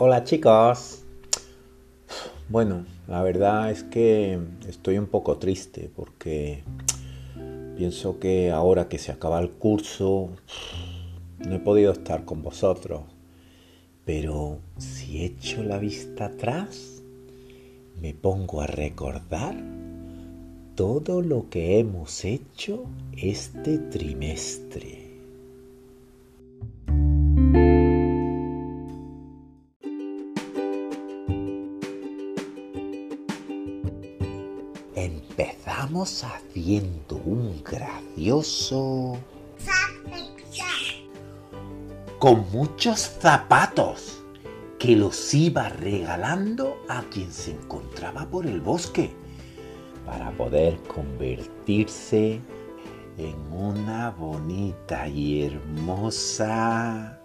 Hola chicos. Bueno, la verdad es que estoy un poco triste porque pienso que ahora que se acaba el curso no he podido estar con vosotros. Pero si echo la vista atrás, me pongo a recordar todo lo que hemos hecho este trimestre. Empezamos haciendo un gracioso... con muchos zapatos que los iba regalando a quien se encontraba por el bosque para poder convertirse en una bonita y hermosa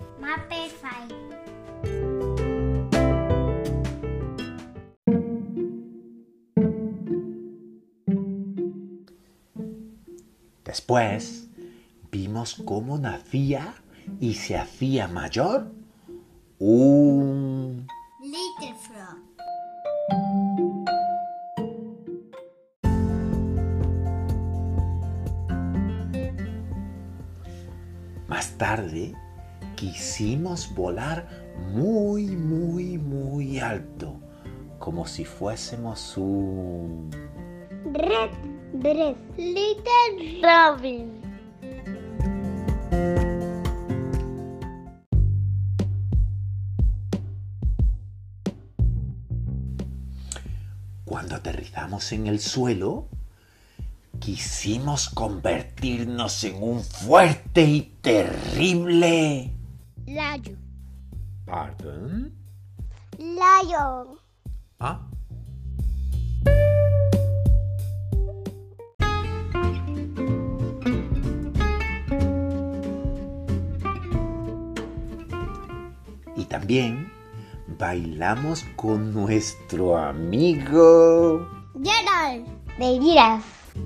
Después vimos cómo nacía y se hacía mayor un... Little Frog. Más tarde quisimos volar muy, muy, muy alto, como si fuésemos un... Red Breath. Little Robin. Cuando aterrizamos en el suelo, quisimos convertirnos en un fuerte y terrible... Lion. ¿Pardon? Lion. Ah. También bailamos con nuestro amigo... Gerald. De Giraffe.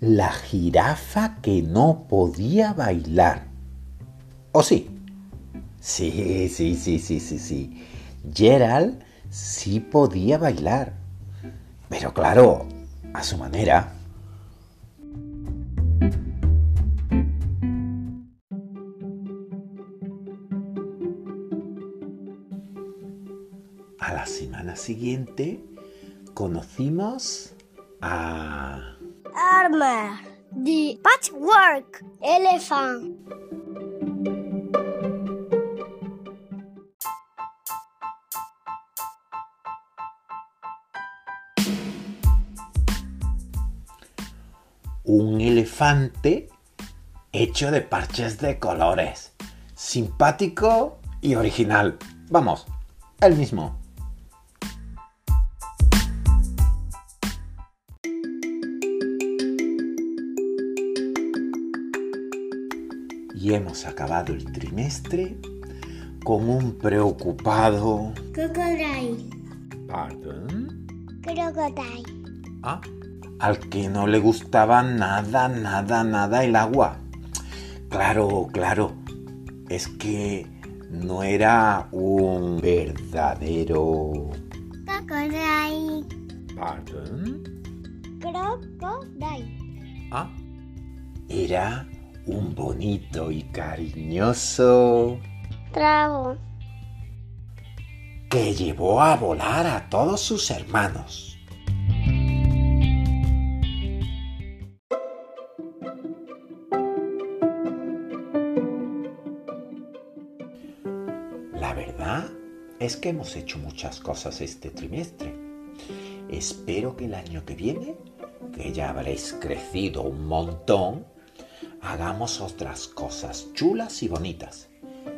La jirafa que no podía bailar. ¿O sí? Sí, sí, sí, sí, sí, sí. Gerald sí podía bailar. Pero claro, a su manera. Semana siguiente conocimos a... Armor. The Patchwork Elephant. un elefante hecho de parches de colores. Simpático y original. Vamos, el mismo. Y hemos acabado el trimestre con un preocupado... Crocodile. ¿Pardon? Crocodile. Ah, al que no le gustaba nada, nada, nada el agua. Claro, claro. Es que no era un verdadero... Crocodile. ¿Pardon? Crocodile. Ah, era un bonito y cariñoso Trabo. que llevó a volar a todos sus hermanos. La verdad es que hemos hecho muchas cosas este trimestre. Espero que el año que viene, que ya habréis crecido un montón, hagamos otras cosas chulas y bonitas.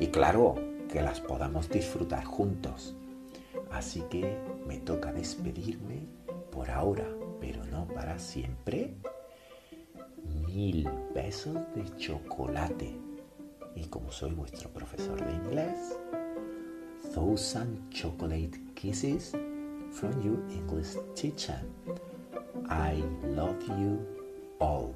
Y claro, que las podamos disfrutar juntos. Así que me toca despedirme por ahora, pero no para siempre. Mil besos de chocolate. Y como soy vuestro profesor de inglés, thousand chocolate kisses from your English teacher. I love you all.